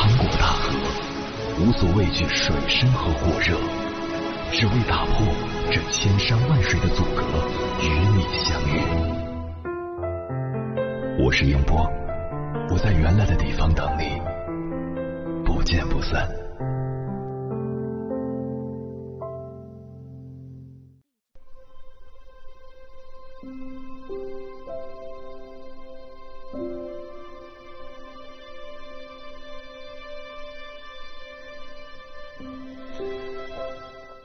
趟过大河，无所畏惧水深和火热，只为打破这千山万水的阻隔，与你相遇。我是英波，我在原来的地方等你，不见不散。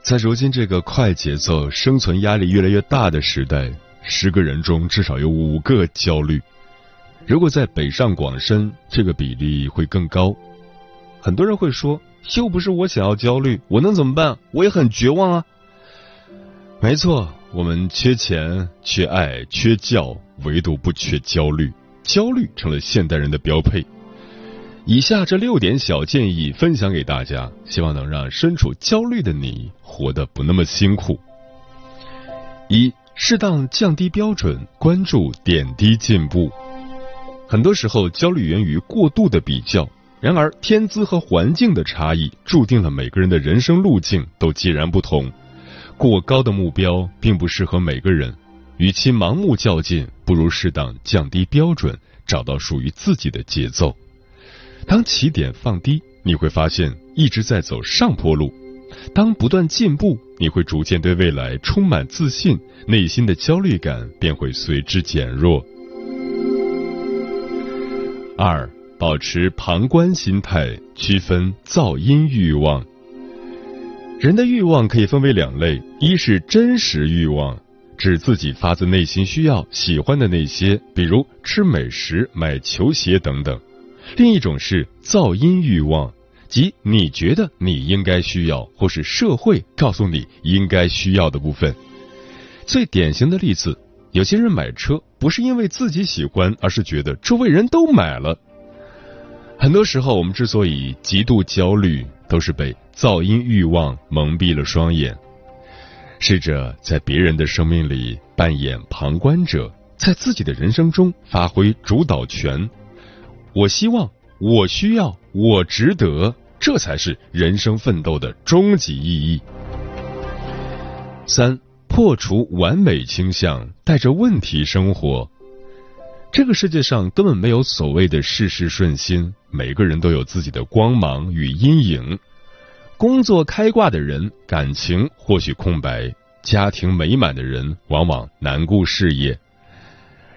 在如今这个快节奏、生存压力越来越大的时代，十个人中至少有五个焦虑。如果在北上广深，这个比例会更高。很多人会说：“又不是我想要焦虑，我能怎么办？我也很绝望啊。”没错，我们缺钱、缺爱、缺教，唯独不缺焦虑。焦虑成了现代人的标配。以下这六点小建议分享给大家，希望能让身处焦虑的你活得不那么辛苦。一、适当降低标准，关注点滴进步。很多时候，焦虑源于过度的比较，然而天资和环境的差异注定了每个人的人生路径都截然不同。过高的目标并不适合每个人，与其盲目较劲，不如适当降低标准，找到属于自己的节奏。当起点放低，你会发现一直在走上坡路；当不断进步，你会逐渐对未来充满自信，内心的焦虑感便会随之减弱。二、保持旁观心态，区分噪音欲望。人的欲望可以分为两类：一是真实欲望，指自己发自内心需要、喜欢的那些，比如吃美食、买球鞋等等。另一种是噪音欲望，即你觉得你应该需要，或是社会告诉你应该需要的部分。最典型的例子，有些人买车不是因为自己喜欢，而是觉得周围人都买了。很多时候，我们之所以极度焦虑，都是被噪音欲望蒙蔽了双眼。试着在别人的生命里扮演旁观者，在自己的人生中发挥主导权。我希望，我需要，我值得，这才是人生奋斗的终极意义。三，破除完美倾向，带着问题生活。这个世界上根本没有所谓的事事顺心，每个人都有自己的光芒与阴影。工作开挂的人，感情或许空白；家庭美满的人，往往难顾事业。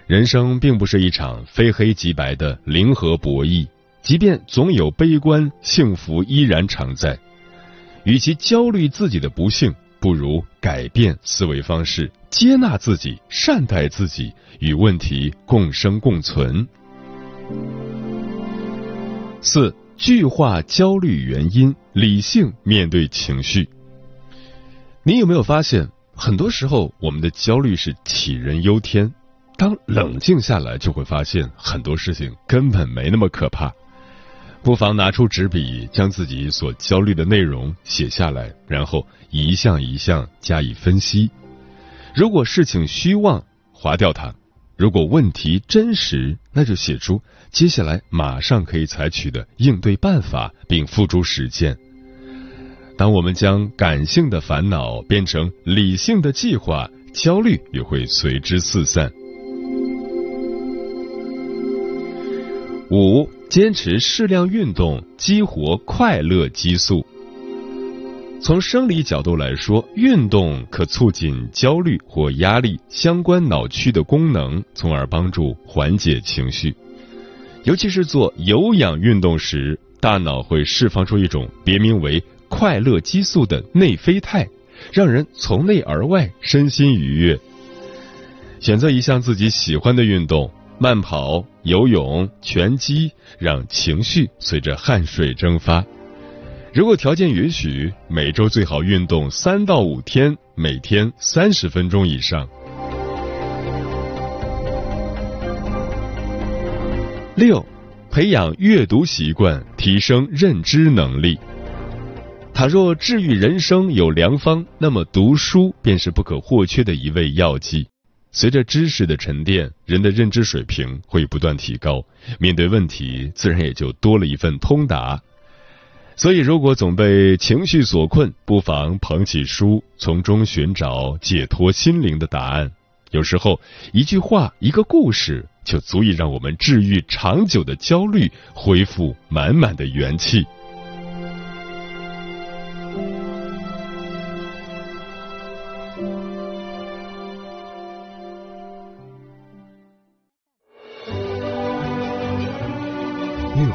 人生并不是一场非黑即白的零和博弈，即便总有悲观，幸福依然常在。与其焦虑自己的不幸，不如改变思维方式，接纳自己，善待自己，与问题共生共存。四、具化焦虑原因，理性面对情绪。你有没有发现，很多时候我们的焦虑是杞人忧天？当冷静下来，就会发现很多事情根本没那么可怕。不妨拿出纸笔，将自己所焦虑的内容写下来，然后一项一项加以分析。如果事情虚妄，划掉它；如果问题真实，那就写出接下来马上可以采取的应对办法，并付诸实践。当我们将感性的烦恼变成理性的计划，焦虑也会随之四散。五、坚持适量运动，激活快乐激素。从生理角度来说，运动可促进焦虑或压力相关脑区的功能，从而帮助缓解情绪。尤其是做有氧运动时，大脑会释放出一种别名为快乐激素的内啡肽，让人从内而外身心愉悦。选择一项自己喜欢的运动。慢跑、游泳、拳击，让情绪随着汗水蒸发。如果条件允许，每周最好运动三到五天，每天三十分钟以上。六，培养阅读习惯，提升认知能力。倘若治愈人生有良方，那么读书便是不可或缺的一味药剂。随着知识的沉淀，人的认知水平会不断提高，面对问题自然也就多了一份通达。所以，如果总被情绪所困，不妨捧起书，从中寻找解脱心灵的答案。有时候，一句话，一个故事，就足以让我们治愈长久的焦虑，恢复满满的元气。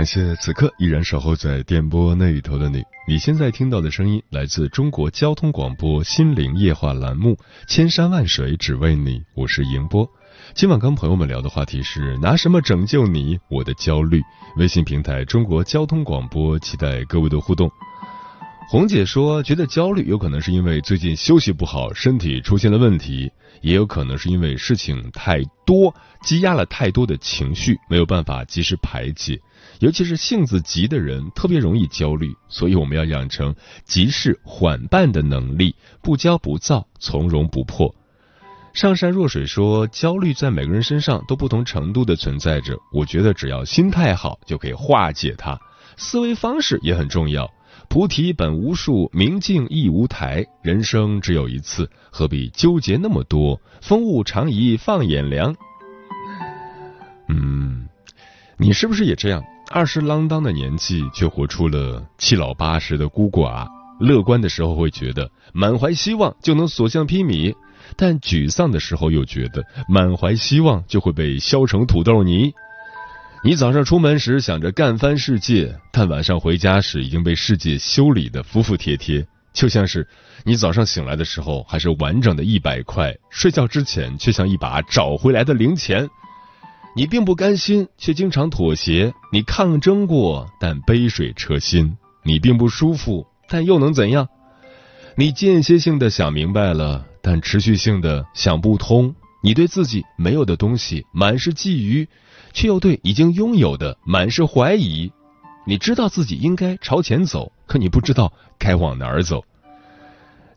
感谢此刻依然守候在电波那一头的你。你现在听到的声音来自中国交通广播心灵夜话栏目《千山万水只为你》，我是迎波。今晚跟朋友们聊的话题是拿什么拯救你？我的焦虑。微信平台中国交通广播，期待各位的互动。红姐说，觉得焦虑有可能是因为最近休息不好，身体出现了问题，也有可能是因为事情太多，积压了太多的情绪，没有办法及时排解。尤其是性子急的人特别容易焦虑，所以我们要养成急事缓办的能力，不骄不躁，从容不迫。上善若水说，焦虑在每个人身上都不同程度的存在着，我觉得只要心态好就可以化解它。思维方式也很重要，菩提本无树，明镜亦无台，人生只有一次，何必纠结那么多？风物长宜放眼量。嗯，你是不是也这样？二十郎当的年纪，却活出了七老八十的孤寡。乐观的时候会觉得满怀希望就能所向披靡，但沮丧的时候又觉得满怀希望就会被削成土豆泥。你早上出门时想着干翻世界，但晚上回家时已经被世界修理的服服帖帖。就像是你早上醒来的时候还是完整的一百块，睡觉之前却像一把找回来的零钱。你并不甘心，却经常妥协；你抗争过，但杯水车薪；你并不舒服，但又能怎样？你间歇性的想明白了，但持续性的想不通。你对自己没有的东西满是觊觎，却又对已经拥有的满是怀疑。你知道自己应该朝前走，可你不知道该往哪儿走。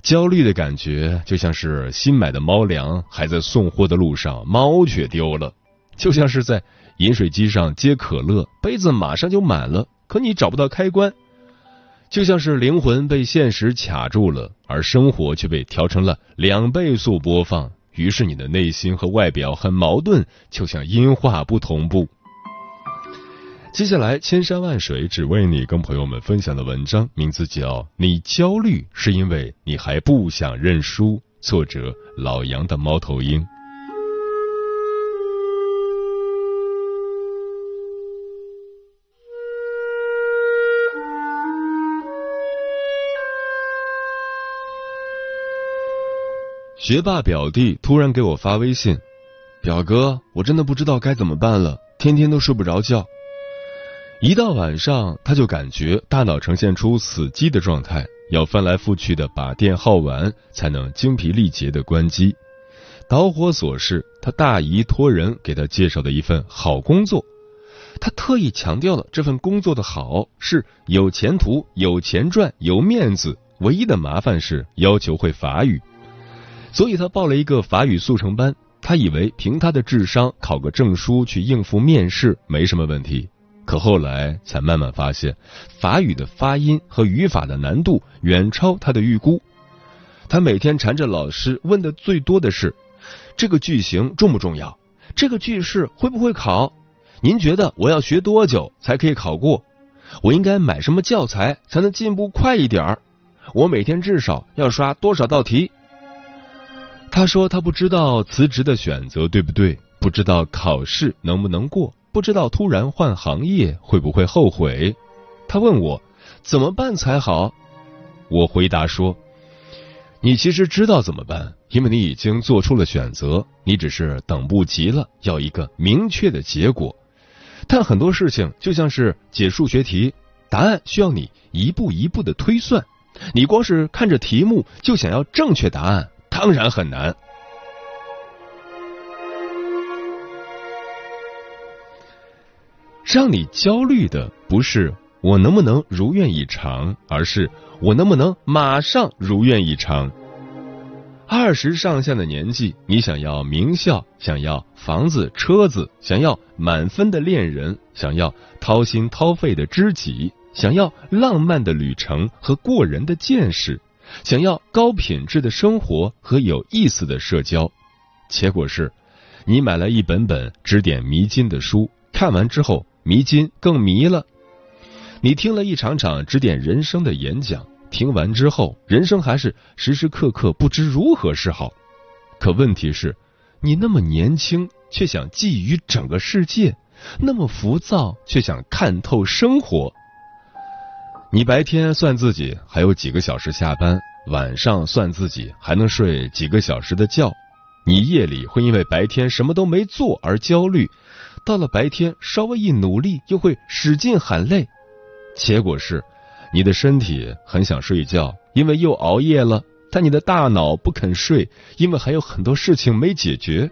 焦虑的感觉就像是新买的猫粮还在送货的路上，猫却丢了。就像是在饮水机上接可乐，杯子马上就满了，可你找不到开关；就像是灵魂被现实卡住了，而生活却被调成了两倍速播放，于是你的内心和外表很矛盾，就像音画不同步。接下来，千山万水只为你跟朋友们分享的文章，名字叫《你焦虑是因为你还不想认输》，作者老杨的猫头鹰。学霸表弟突然给我发微信：“表哥，我真的不知道该怎么办了，天天都睡不着觉。一到晚上，他就感觉大脑呈现出死机的状态，要翻来覆去的把电耗完，才能精疲力竭的关机。导火索是他大姨托人给他介绍的一份好工作，他特意强调了这份工作的好是有前途、有钱赚、有面子，唯一的麻烦是要求会法语。”所以他报了一个法语速成班，他以为凭他的智商考个证书去应付面试没什么问题，可后来才慢慢发现，法语的发音和语法的难度远超他的预估。他每天缠着老师问的最多的是：这个句型重不重要？这个句式会不会考？您觉得我要学多久才可以考过？我应该买什么教材才能进步快一点儿？我每天至少要刷多少道题？他说他不知道辞职的选择对不对，不知道考试能不能过，不知道突然换行业会不会后悔。他问我怎么办才好？我回答说：“你其实知道怎么办，因为你已经做出了选择，你只是等不及了，要一个明确的结果。但很多事情就像是解数学题，答案需要你一步一步的推算。你光是看着题目就想要正确答案，当然很难。让你焦虑的不是我能不能如愿以偿，而是我能不能马上如愿以偿。二十上下的年纪，你想要名校，想要房子、车子，想要满分的恋人，想要掏心掏肺的知己，想要浪漫的旅程和过人的见识，想要高品质的生活和有意思的社交。结果是，你买了一本本指点迷津的书，看完之后迷津更迷了；你听了一场场指点人生的演讲。听完之后，人生还是时时刻刻不知如何是好。可问题是，你那么年轻，却想觊觎整个世界；那么浮躁，却想看透生活。你白天算自己还有几个小时下班，晚上算自己还能睡几个小时的觉。你夜里会因为白天什么都没做而焦虑，到了白天稍微一努力，又会使劲喊累。结果是。你的身体很想睡觉，因为又熬夜了；但你的大脑不肯睡，因为还有很多事情没解决。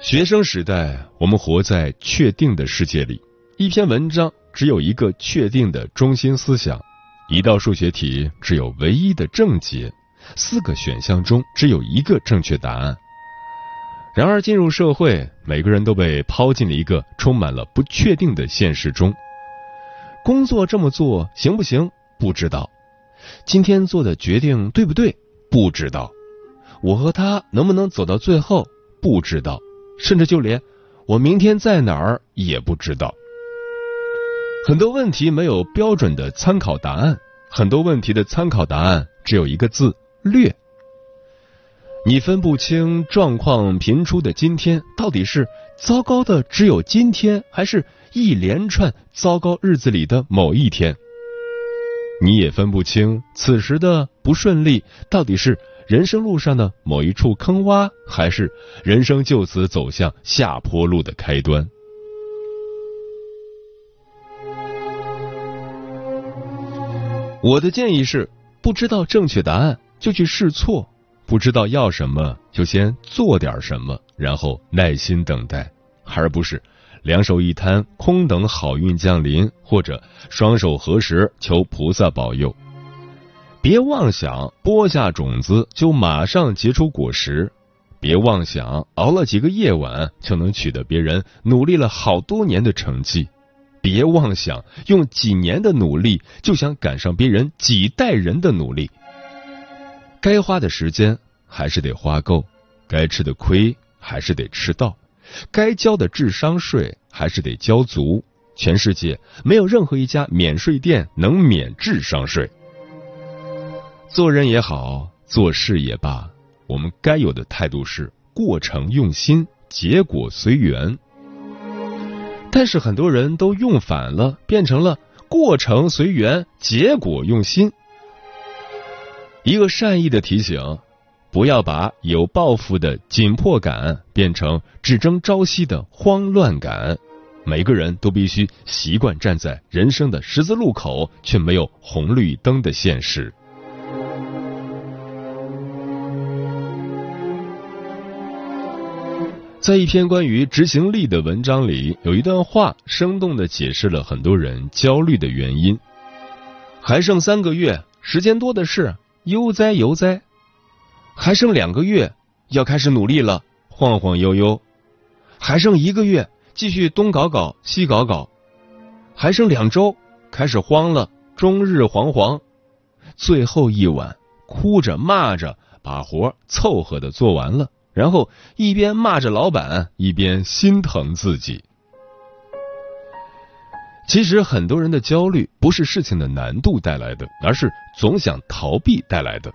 学生时代，我们活在确定的世界里，一篇文章只有一个确定的中心思想，一道数学题只有唯一的正解，四个选项中只有一个正确答案。然而，进入社会，每个人都被抛进了一个充满了不确定的现实中。工作这么做行不行？不知道。今天做的决定对不对？不知道。我和他能不能走到最后？不知道。甚至就连我明天在哪儿也不知道。很多问题没有标准的参考答案，很多问题的参考答案只有一个字：略。你分不清状况频出的今天到底是糟糕的只有今天，还是一连串糟糕日子里的某一天？你也分不清此时的不顺利到底是人生路上的某一处坑洼，还是人生就此走向下坡路的开端？我的建议是：不知道正确答案就去试错。不知道要什么，就先做点什么，然后耐心等待，而不是两手一摊，空等好运降临，或者双手合十求菩萨保佑。别妄想播下种子就马上结出果实，别妄想熬了几个夜晚就能取得别人努力了好多年的成绩，别妄想用几年的努力就想赶上别人几代人的努力。该花的时间还是得花够，该吃的亏还是得吃到，该交的智商税还是得交足。全世界没有任何一家免税店能免智商税。做人也好，做事也罢，我们该有的态度是过程用心，结果随缘。但是很多人都用反了，变成了过程随缘，结果用心。一个善意的提醒：不要把有抱负的紧迫感变成只争朝夕的慌乱感。每个人都必须习惯站在人生的十字路口，却没有红绿灯的现实。在一篇关于执行力的文章里，有一段话生动的解释了很多人焦虑的原因。还剩三个月，时间多的是。悠哉悠哉，还剩两个月，要开始努力了。晃晃悠悠，还剩一个月，继续东搞搞西搞搞。还剩两周，开始慌了。终日惶惶，最后一晚，哭着骂着把活凑合的做完了，然后一边骂着老板，一边心疼自己。其实很多人的焦虑不是事情的难度带来的，而是总想逃避带来的；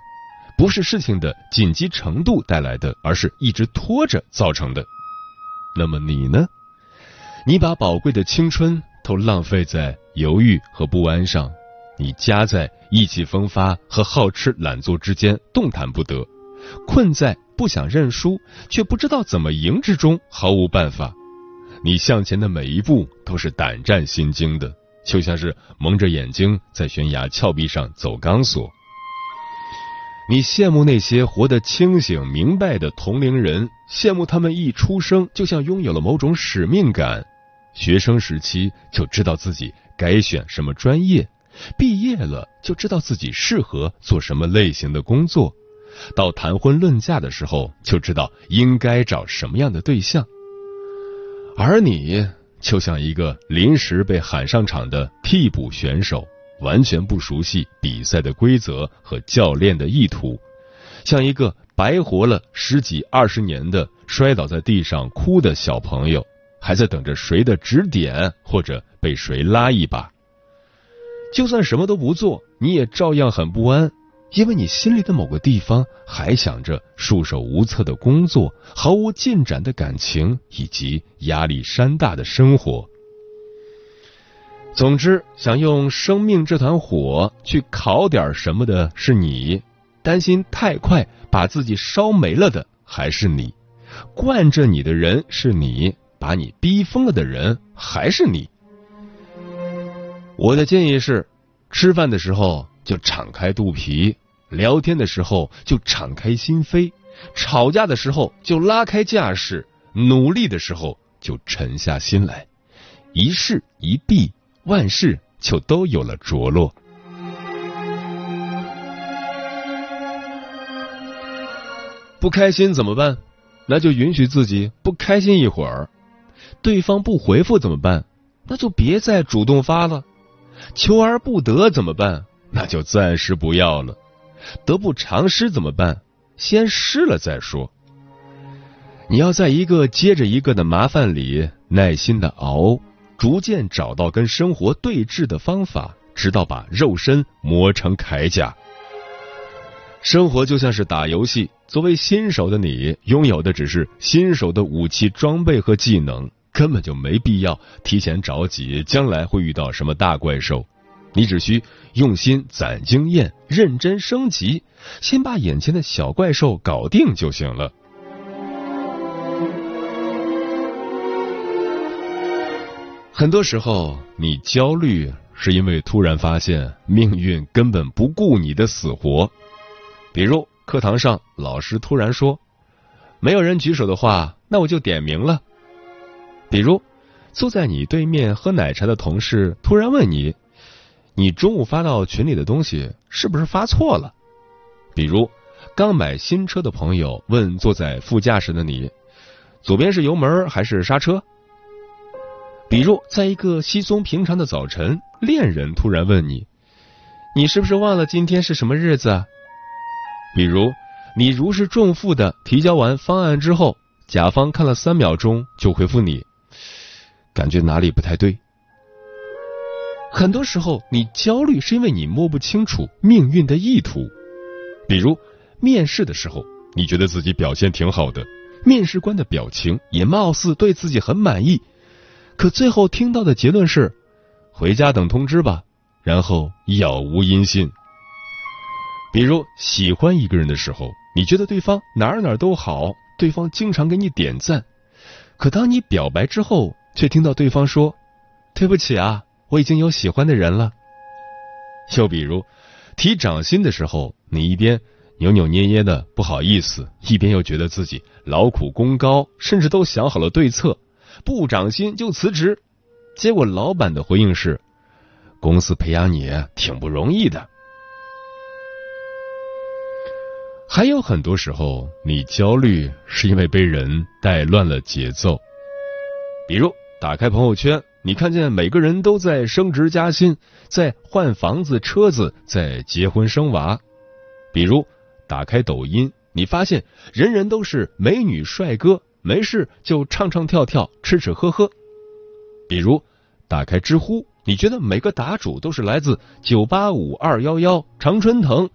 不是事情的紧急程度带来的，而是一直拖着造成的。那么你呢？你把宝贵的青春都浪费在犹豫和不安上，你夹在意气风发和好吃懒做之间动弹不得，困在不想认输却不知道怎么赢之中毫无办法。你向前的每一步都是胆战心惊的，就像是蒙着眼睛在悬崖峭壁上走钢索。你羡慕那些活得清醒明白的同龄人，羡慕他们一出生就像拥有了某种使命感，学生时期就知道自己该选什么专业，毕业了就知道自己适合做什么类型的工作，到谈婚论嫁的时候就知道应该找什么样的对象。而你就像一个临时被喊上场的替补选手。完全不熟悉比赛的规则和教练的意图，像一个白活了十几二十年的摔倒在地上哭的小朋友，还在等着谁的指点或者被谁拉一把。就算什么都不做，你也照样很不安，因为你心里的某个地方还想着束手无策的工作、毫无进展的感情以及压力山大的生活。总之，想用生命这团火去烤点什么的是你，担心太快把自己烧没了的还是你，惯着你的人是你，把你逼疯了的人还是你。我的建议是：吃饭的时候就敞开肚皮，聊天的时候就敞开心扉，吵架的时候就拉开架势，努力的时候就沉下心来，一事一毕。万事就都有了着落。不开心怎么办？那就允许自己不开心一会儿。对方不回复怎么办？那就别再主动发了。求而不得怎么办？那就暂时不要了。得不偿失怎么办？先失了再说。你要在一个接着一个的麻烦里耐心的熬。逐渐找到跟生活对峙的方法，直到把肉身磨成铠甲。生活就像是打游戏，作为新手的你，拥有的只是新手的武器装备和技能，根本就没必要提前着急将来会遇到什么大怪兽。你只需用心攒经验，认真升级，先把眼前的小怪兽搞定就行了。很多时候，你焦虑是因为突然发现命运根本不顾你的死活。比如课堂上，老师突然说：“没有人举手的话，那我就点名了。”比如坐在你对面喝奶茶的同事突然问你：“你中午发到群里的东西是不是发错了？”比如刚买新车的朋友问坐在副驾驶的你：“左边是油门还是刹车？”比如，在一个稀松平常的早晨，恋人突然问你：“你是不是忘了今天是什么日子？”比如，你如释重负的提交完方案之后，甲方看了三秒钟就回复你：“感觉哪里不太对。”很多时候，你焦虑是因为你摸不清楚命运的意图。比如，面试的时候，你觉得自己表现挺好的，面试官的表情也貌似对自己很满意。可最后听到的结论是，回家等通知吧，然后杳无音信。比如喜欢一个人的时候，你觉得对方哪哪都好，对方经常给你点赞，可当你表白之后，却听到对方说：“对不起啊，我已经有喜欢的人了。”又比如提涨薪的时候，你一边扭扭捏捏的不好意思，一边又觉得自己劳苦功高，甚至都想好了对策。不涨薪就辞职，结果老板的回应是：“公司培养你挺不容易的。”还有很多时候，你焦虑是因为被人带乱了节奏。比如打开朋友圈，你看见每个人都在升职加薪，在换房子、车子，在结婚生娃，比如打开抖音，你发现人人都是美女帅哥，没事就唱唱跳跳、吃吃喝喝；比如打开知乎，你觉得每个答主都是来自九八五、二幺幺、常春藤，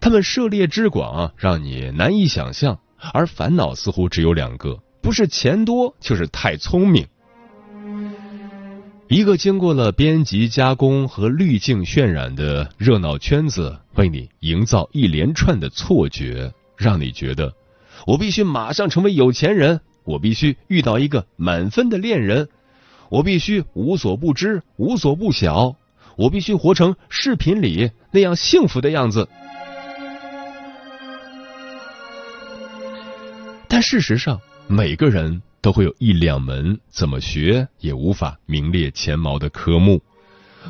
他们涉猎之广让你难以想象，而烦恼似乎只有两个：不是钱多，就是太聪明。一个经过了编辑加工和滤镜渲染的热闹圈子，为你营造一连串的错觉，让你觉得我必须马上成为有钱人，我必须遇到一个满分的恋人，我必须无所不知、无所不晓，我必须活成视频里那样幸福的样子。但事实上，每个人。都会有一两门怎么学也无法名列前茅的科目，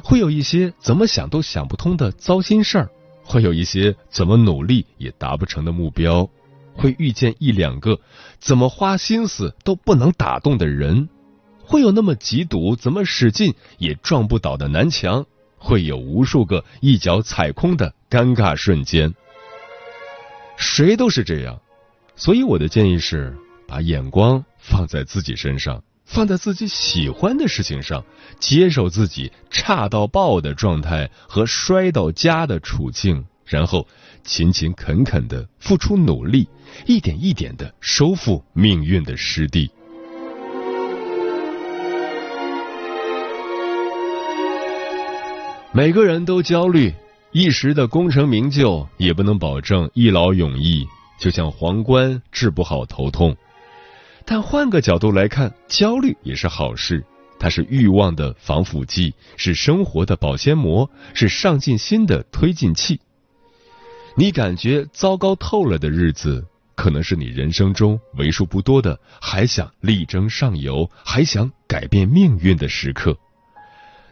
会有一些怎么想都想不通的糟心事儿，会有一些怎么努力也达不成的目标，会遇见一两个怎么花心思都不能打动的人，会有那么几堵怎么使劲也撞不倒的南墙，会有无数个一脚踩空的尴尬瞬间。谁都是这样，所以我的建议是把眼光。放在自己身上，放在自己喜欢的事情上，接受自己差到爆的状态和摔到家的处境，然后勤勤恳恳的付出努力，一点一点的收复命运的失地。每个人都焦虑，一时的功成名就也不能保证一劳永逸，就像皇冠治不好头痛。但换个角度来看，焦虑也是好事，它是欲望的防腐剂，是生活的保鲜膜，是上进心的推进器。你感觉糟糕透了的日子，可能是你人生中为数不多的还想力争上游、还想改变命运的时刻。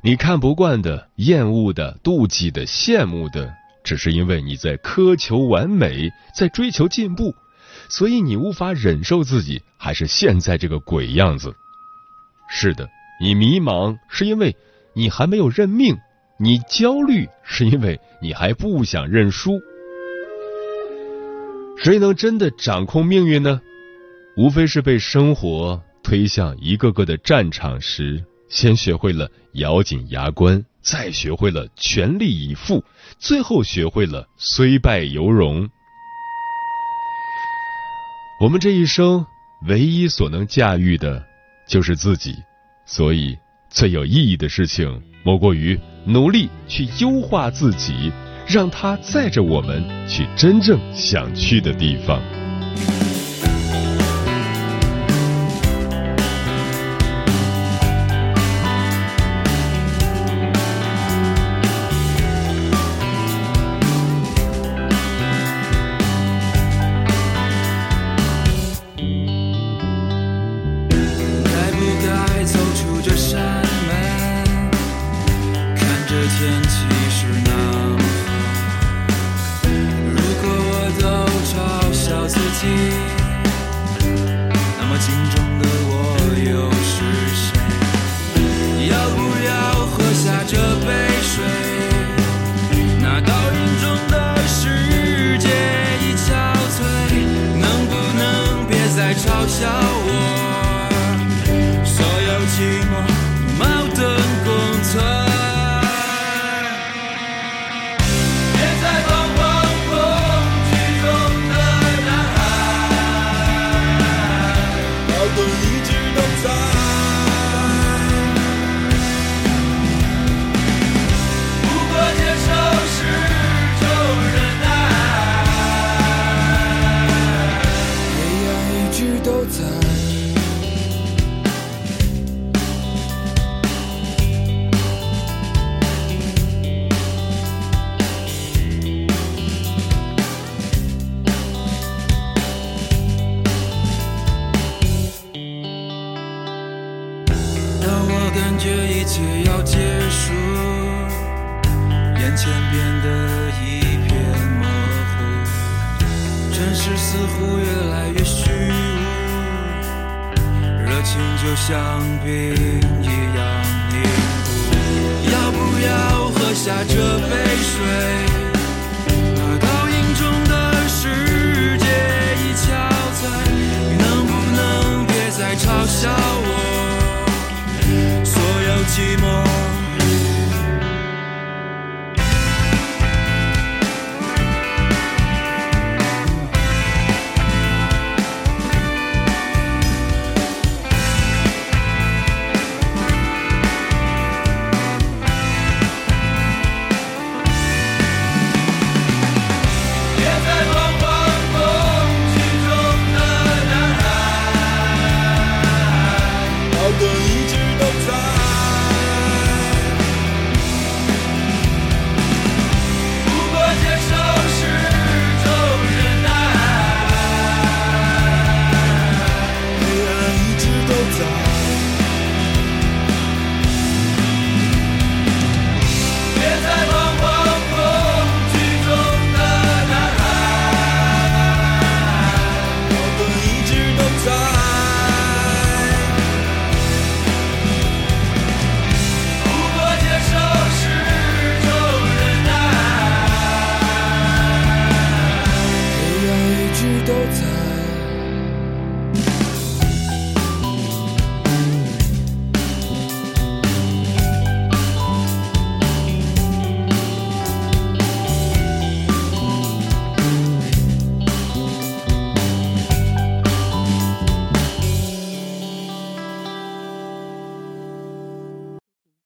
你看不惯的、厌恶的、妒忌的、羡慕的，只是因为你在苛求完美，在追求进步。所以你无法忍受自己还是现在这个鬼样子。是的，你迷茫是因为你还没有认命，你焦虑是因为你还不想认输。谁能真的掌控命运呢？无非是被生活推向一个个的战场时，先学会了咬紧牙关，再学会了全力以赴，最后学会了虽败犹荣。我们这一生唯一所能驾驭的，就是自己，所以最有意义的事情，莫过于努力去优化自己，让它载着我们去真正想去的地方。天气是那么好，如果我都嘲笑自己，那么。